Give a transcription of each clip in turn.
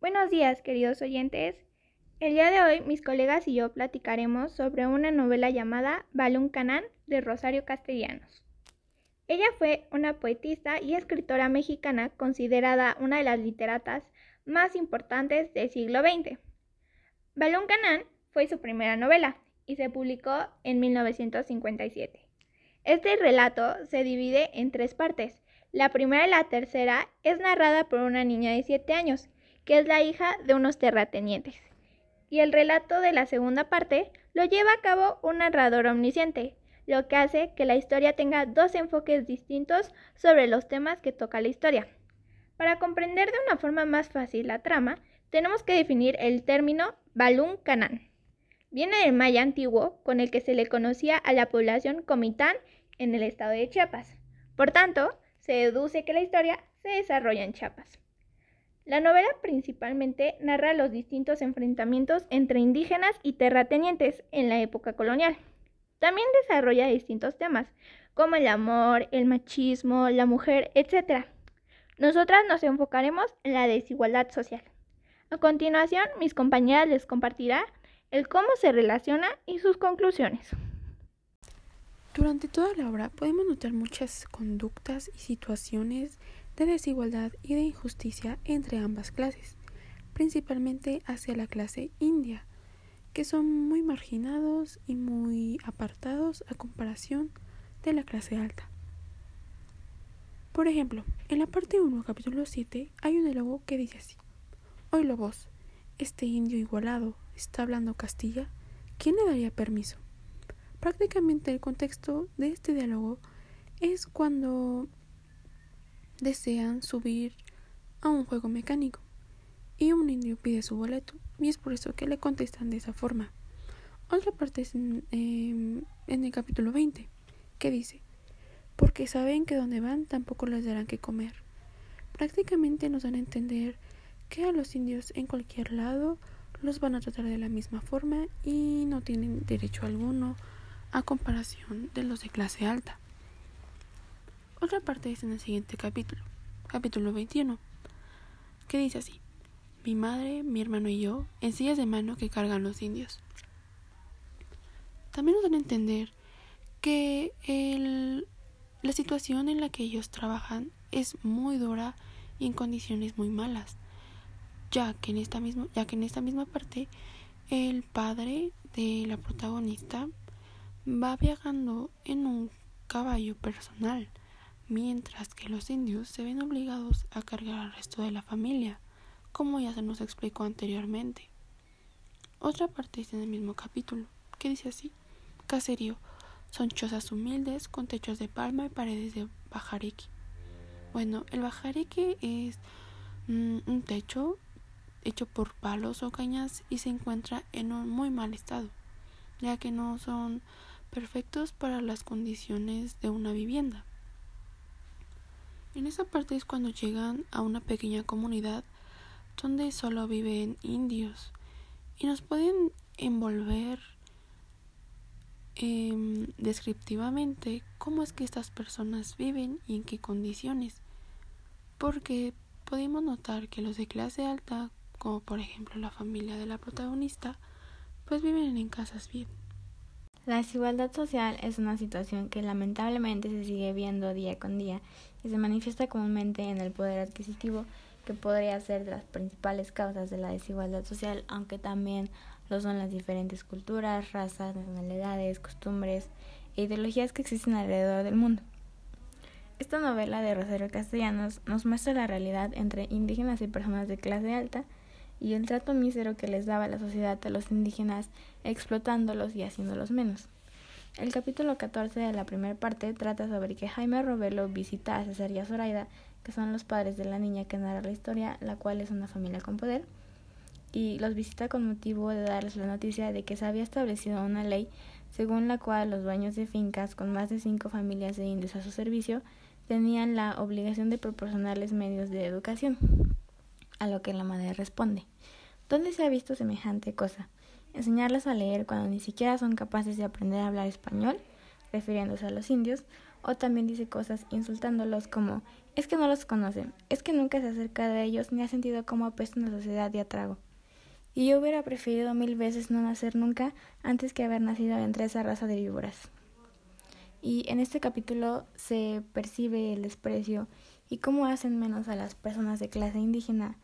Buenos días, queridos oyentes. El día de hoy mis colegas y yo platicaremos sobre una novela llamada Balún Canán de Rosario Castellanos. Ella fue una poetista y escritora mexicana considerada una de las literatas más importantes del siglo XX. Balún Canán fue su primera novela y se publicó en 1957. Este relato se divide en tres partes. La primera y la tercera es narrada por una niña de 7 años, que es la hija de unos terratenientes. Y el relato de la segunda parte lo lleva a cabo un narrador omnisciente, lo que hace que la historia tenga dos enfoques distintos sobre los temas que toca la historia. Para comprender de una forma más fácil la trama, tenemos que definir el término Balún Canán. Viene del maya antiguo, con el que se le conocía a la población comitán en el estado de Chiapas. Por tanto, se deduce que la historia se desarrolla en Chiapas. La novela principalmente narra los distintos enfrentamientos entre indígenas y terratenientes en la época colonial. También desarrolla distintos temas, como el amor, el machismo, la mujer, etc. Nosotras nos enfocaremos en la desigualdad social. A continuación, mis compañeras les compartirán el cómo se relaciona y sus conclusiones. Durante toda la obra podemos notar muchas conductas y situaciones de desigualdad y de injusticia entre ambas clases, principalmente hacia la clase india, que son muy marginados y muy apartados a comparación de la clase alta. Por ejemplo, en la parte 1, capítulo 7, hay un diálogo que dice así: Oílo vos, este indio igualado está hablando Castilla, ¿quién le daría permiso? Prácticamente el contexto de este diálogo es cuando desean subir a un juego mecánico y un indio pide su boleto y es por eso que le contestan de esa forma. Otra parte es en, em, en el capítulo 20 que dice porque saben que donde van tampoco les darán que comer. Prácticamente nos dan a entender que a los indios en cualquier lado los van a tratar de la misma forma y no tienen derecho alguno a comparación de los de clase alta. Otra parte es en el siguiente capítulo, capítulo 21, que dice así, mi madre, mi hermano y yo, en sillas de mano que cargan los indios. También nos dan a entender que el, la situación en la que ellos trabajan es muy dura y en condiciones muy malas ya que en esta misma, ya que en esta misma parte el padre de la protagonista va viajando en un caballo personal, mientras que los indios se ven obligados a cargar al resto de la familia, como ya se nos explicó anteriormente. Otra parte es en el mismo capítulo, que dice así, caserío, son chozas humildes con techos de palma y paredes de bajareque. Bueno, el bajareque es mm, un techo hecho por palos o cañas y se encuentra en un muy mal estado, ya que no son perfectos para las condiciones de una vivienda. En esa parte es cuando llegan a una pequeña comunidad donde solo viven indios y nos pueden envolver em, descriptivamente cómo es que estas personas viven y en qué condiciones, porque podemos notar que los de clase alta como por ejemplo la familia de la protagonista, pues viven en casas bien. La desigualdad social es una situación que lamentablemente se sigue viendo día con día y se manifiesta comúnmente en el poder adquisitivo que podría ser de las principales causas de la desigualdad social, aunque también lo son las diferentes culturas, razas, nacionalidades, costumbres e ideologías que existen alrededor del mundo. Esta novela de Rosario Castellanos nos muestra la realidad entre indígenas y personas de clase alta y el trato mísero que les daba la sociedad a los indígenas, explotándolos y haciéndolos menos. El capítulo 14 de la primera parte trata sobre que Jaime Robelo visita a César y a Zoraida, que son los padres de la niña que narra la historia, la cual es una familia con poder, y los visita con motivo de darles la noticia de que se había establecido una ley según la cual los dueños de fincas con más de cinco familias de indios a su servicio tenían la obligación de proporcionarles medios de educación. A lo que la madre responde, ¿dónde se ha visto semejante cosa? ¿Enseñarlas a leer cuando ni siquiera son capaces de aprender a hablar español? refiriéndose a los indios, o también dice cosas insultándolos como es que no los conoce, es que nunca se acerca de ellos ni ha sentido cómo apesta una sociedad de atrago. Y yo hubiera preferido mil veces no nacer nunca antes que haber nacido entre esa raza de víboras. Y en este capítulo se percibe el desprecio y cómo hacen menos a las personas de clase indígena.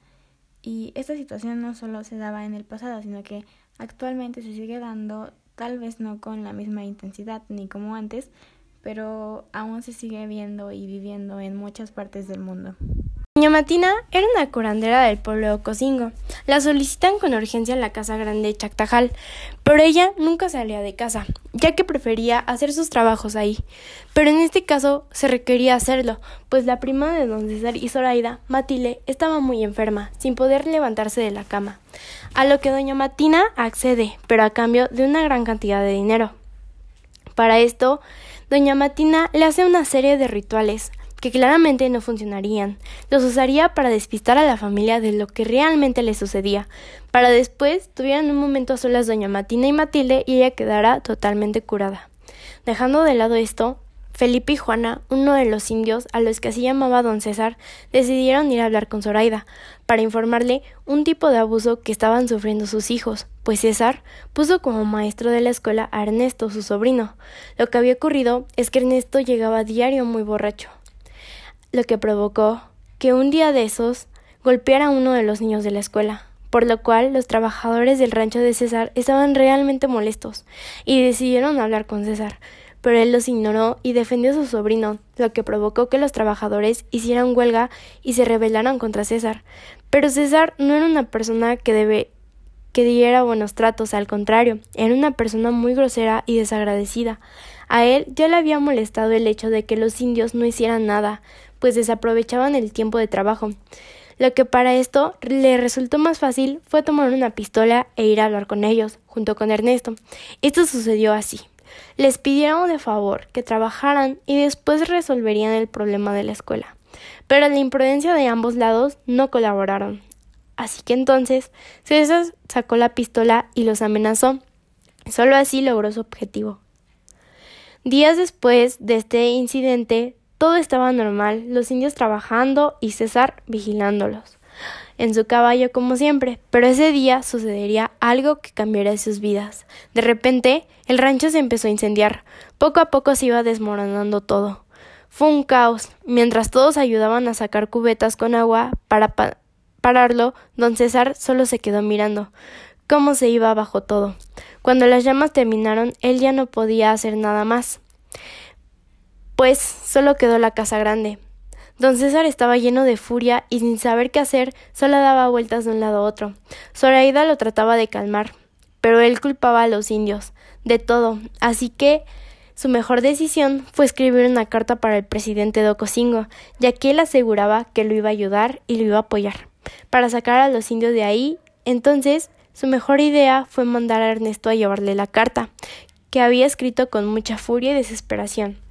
Y esta situación no solo se daba en el pasado, sino que actualmente se sigue dando, tal vez no con la misma intensidad ni como antes, pero aún se sigue viendo y viviendo en muchas partes del mundo. Doña Matina era una curandera del pueblo de Ocosingo. La solicitan con urgencia en la casa grande de Chactajal, pero ella nunca salía de casa, ya que prefería hacer sus trabajos ahí. Pero en este caso se requería hacerlo, pues la prima de don César y Zoraida, Matile, estaba muy enferma, sin poder levantarse de la cama. A lo que doña Matina accede, pero a cambio de una gran cantidad de dinero. Para esto, doña Matina le hace una serie de rituales, que claramente no funcionarían. Los usaría para despistar a la familia de lo que realmente le sucedía, para después tuvieran un momento a solas doña Matina y Matilde y ella quedara totalmente curada. Dejando de lado esto, Felipe y Juana, uno de los indios a los que así llamaba don César, decidieron ir a hablar con Zoraida para informarle un tipo de abuso que estaban sufriendo sus hijos, pues César puso como maestro de la escuela a Ernesto, su sobrino. Lo que había ocurrido es que Ernesto llegaba a diario muy borracho, lo que provocó que un día de esos golpeara a uno de los niños de la escuela, por lo cual los trabajadores del rancho de César estaban realmente molestos y decidieron hablar con César, pero él los ignoró y defendió a su sobrino, lo que provocó que los trabajadores hicieran huelga y se rebelaran contra César. Pero César no era una persona que que diera buenos tratos, al contrario, era una persona muy grosera y desagradecida. A él ya le había molestado el hecho de que los indios no hicieran nada, pues desaprovechaban el tiempo de trabajo. Lo que para esto le resultó más fácil fue tomar una pistola e ir a hablar con ellos, junto con Ernesto. Esto sucedió así. Les pidieron de favor que trabajaran y después resolverían el problema de la escuela. Pero la imprudencia de ambos lados no colaboraron. Así que entonces César sacó la pistola y los amenazó. Solo así logró su objetivo. Días después de este incidente, todo estaba normal, los indios trabajando y César vigilándolos en su caballo como siempre, pero ese día sucedería algo que cambiaría sus vidas. De repente, el rancho se empezó a incendiar. Poco a poco se iba desmoronando todo. Fue un caos. Mientras todos ayudaban a sacar cubetas con agua para pararlo, don César solo se quedó mirando cómo se iba abajo todo. Cuando las llamas terminaron, él ya no podía hacer nada más pues solo quedó la casa grande. Don César estaba lleno de furia y sin saber qué hacer, solo daba vueltas de un lado a otro. Zoraida lo trataba de calmar, pero él culpaba a los indios, de todo, así que su mejor decisión fue escribir una carta para el presidente de ya que él aseguraba que lo iba a ayudar y lo iba a apoyar, para sacar a los indios de ahí. Entonces, su mejor idea fue mandar a Ernesto a llevarle la carta, que había escrito con mucha furia y desesperación.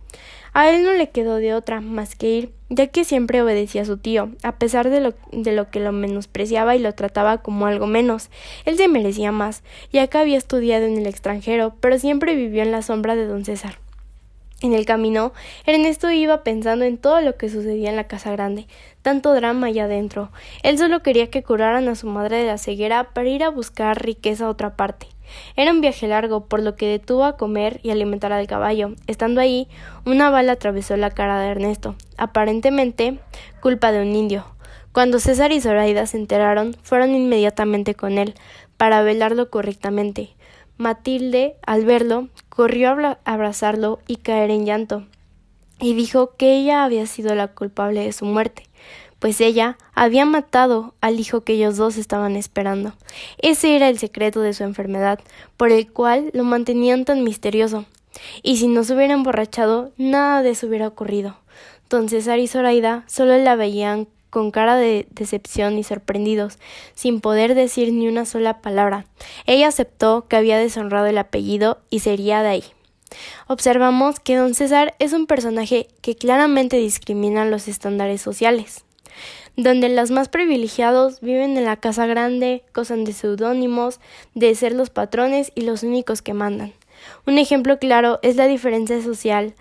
A él no le quedó de otra más que ir, ya que siempre obedecía a su tío, a pesar de lo, de lo que lo menospreciaba y lo trataba como algo menos. Él se merecía más, ya que había estudiado en el extranjero, pero siempre vivió en la sombra de don César. En el camino, Ernesto iba pensando en todo lo que sucedía en la casa grande, tanto drama allá adentro. Él solo quería que curaran a su madre de la ceguera para ir a buscar riqueza a otra parte. Era un viaje largo, por lo que detuvo a comer y alimentar al caballo. Estando ahí, una bala atravesó la cara de Ernesto, aparentemente culpa de un indio. Cuando César y Zoraida se enteraron, fueron inmediatamente con él, para velarlo correctamente. Matilde, al verlo, corrió a abrazarlo y caer en llanto, y dijo que ella había sido la culpable de su muerte pues ella había matado al hijo que ellos dos estaban esperando. Ese era el secreto de su enfermedad, por el cual lo mantenían tan misterioso. Y si no se hubiera emborrachado, nada de eso hubiera ocurrido. Don César y Zoraida solo la veían con cara de decepción y sorprendidos, sin poder decir ni una sola palabra. Ella aceptó que había deshonrado el apellido y sería de ahí. Observamos que don César es un personaje que claramente discrimina los estándares sociales donde los más privilegiados viven en la casa grande, gozan de seudónimos, de ser los patrones y los únicos que mandan. Un ejemplo claro es la diferencia social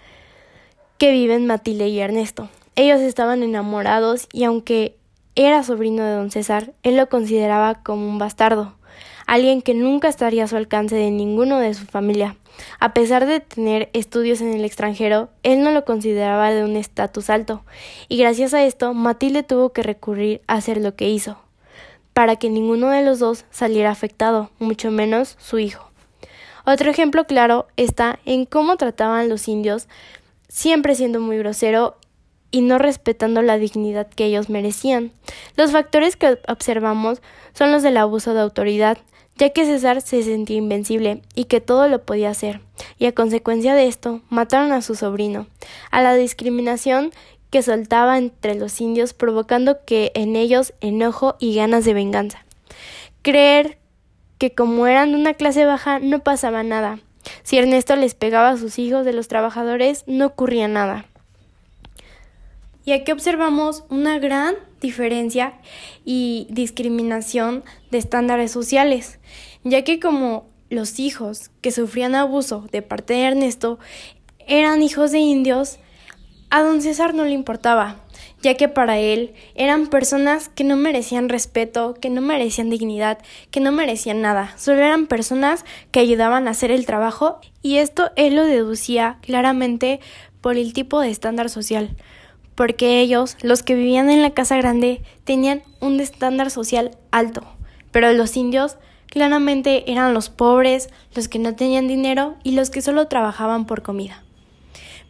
que viven Matilde y Ernesto. Ellos estaban enamorados y aunque era sobrino de don César, él lo consideraba como un bastardo, alguien que nunca estaría a su alcance de ninguno de su familia. A pesar de tener estudios en el extranjero, él no lo consideraba de un estatus alto, y gracias a esto Matilde tuvo que recurrir a hacer lo que hizo, para que ninguno de los dos saliera afectado, mucho menos su hijo. Otro ejemplo claro está en cómo trataban los indios, siempre siendo muy grosero y no respetando la dignidad que ellos merecían. Los factores que observamos son los del abuso de autoridad, ya que César se sentía invencible y que todo lo podía hacer, y a consecuencia de esto mataron a su sobrino, a la discriminación que soltaba entre los indios provocando que en ellos enojo y ganas de venganza. Creer que como eran de una clase baja no pasaba nada. Si Ernesto les pegaba a sus hijos de los trabajadores, no ocurría nada. Y aquí observamos una gran diferencia y discriminación de estándares sociales, ya que como los hijos que sufrían abuso de parte de Ernesto eran hijos de indios, a don César no le importaba, ya que para él eran personas que no merecían respeto, que no merecían dignidad, que no merecían nada, solo eran personas que ayudaban a hacer el trabajo y esto él lo deducía claramente por el tipo de estándar social, porque ellos, los que vivían en la casa grande, tenían un estándar social alto, pero los indios claramente eran los pobres, los que no tenían dinero y los que solo trabajaban por comida.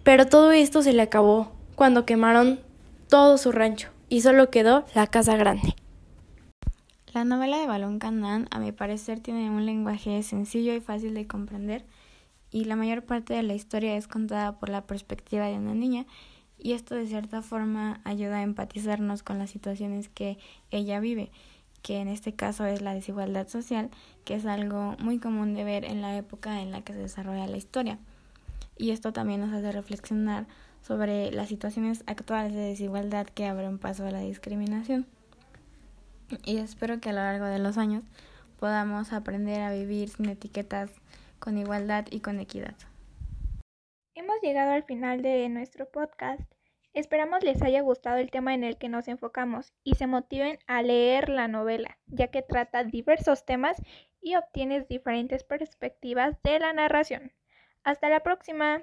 Pero todo esto se le acabó cuando quemaron todo su rancho y solo quedó la casa grande. La novela de Balón Canán, a mi parecer, tiene un lenguaje sencillo y fácil de comprender, y la mayor parte de la historia es contada por la perspectiva de una niña, y esto de cierta forma ayuda a empatizarnos con las situaciones que ella vive, que en este caso es la desigualdad social, que es algo muy común de ver en la época en la que se desarrolla la historia. Y esto también nos hace reflexionar sobre las situaciones actuales de desigualdad que abren paso a la discriminación. Y espero que a lo largo de los años podamos aprender a vivir sin etiquetas, con igualdad y con equidad. Hemos llegado al final de nuestro podcast. Esperamos les haya gustado el tema en el que nos enfocamos y se motiven a leer la novela, ya que trata diversos temas y obtienes diferentes perspectivas de la narración. Hasta la próxima.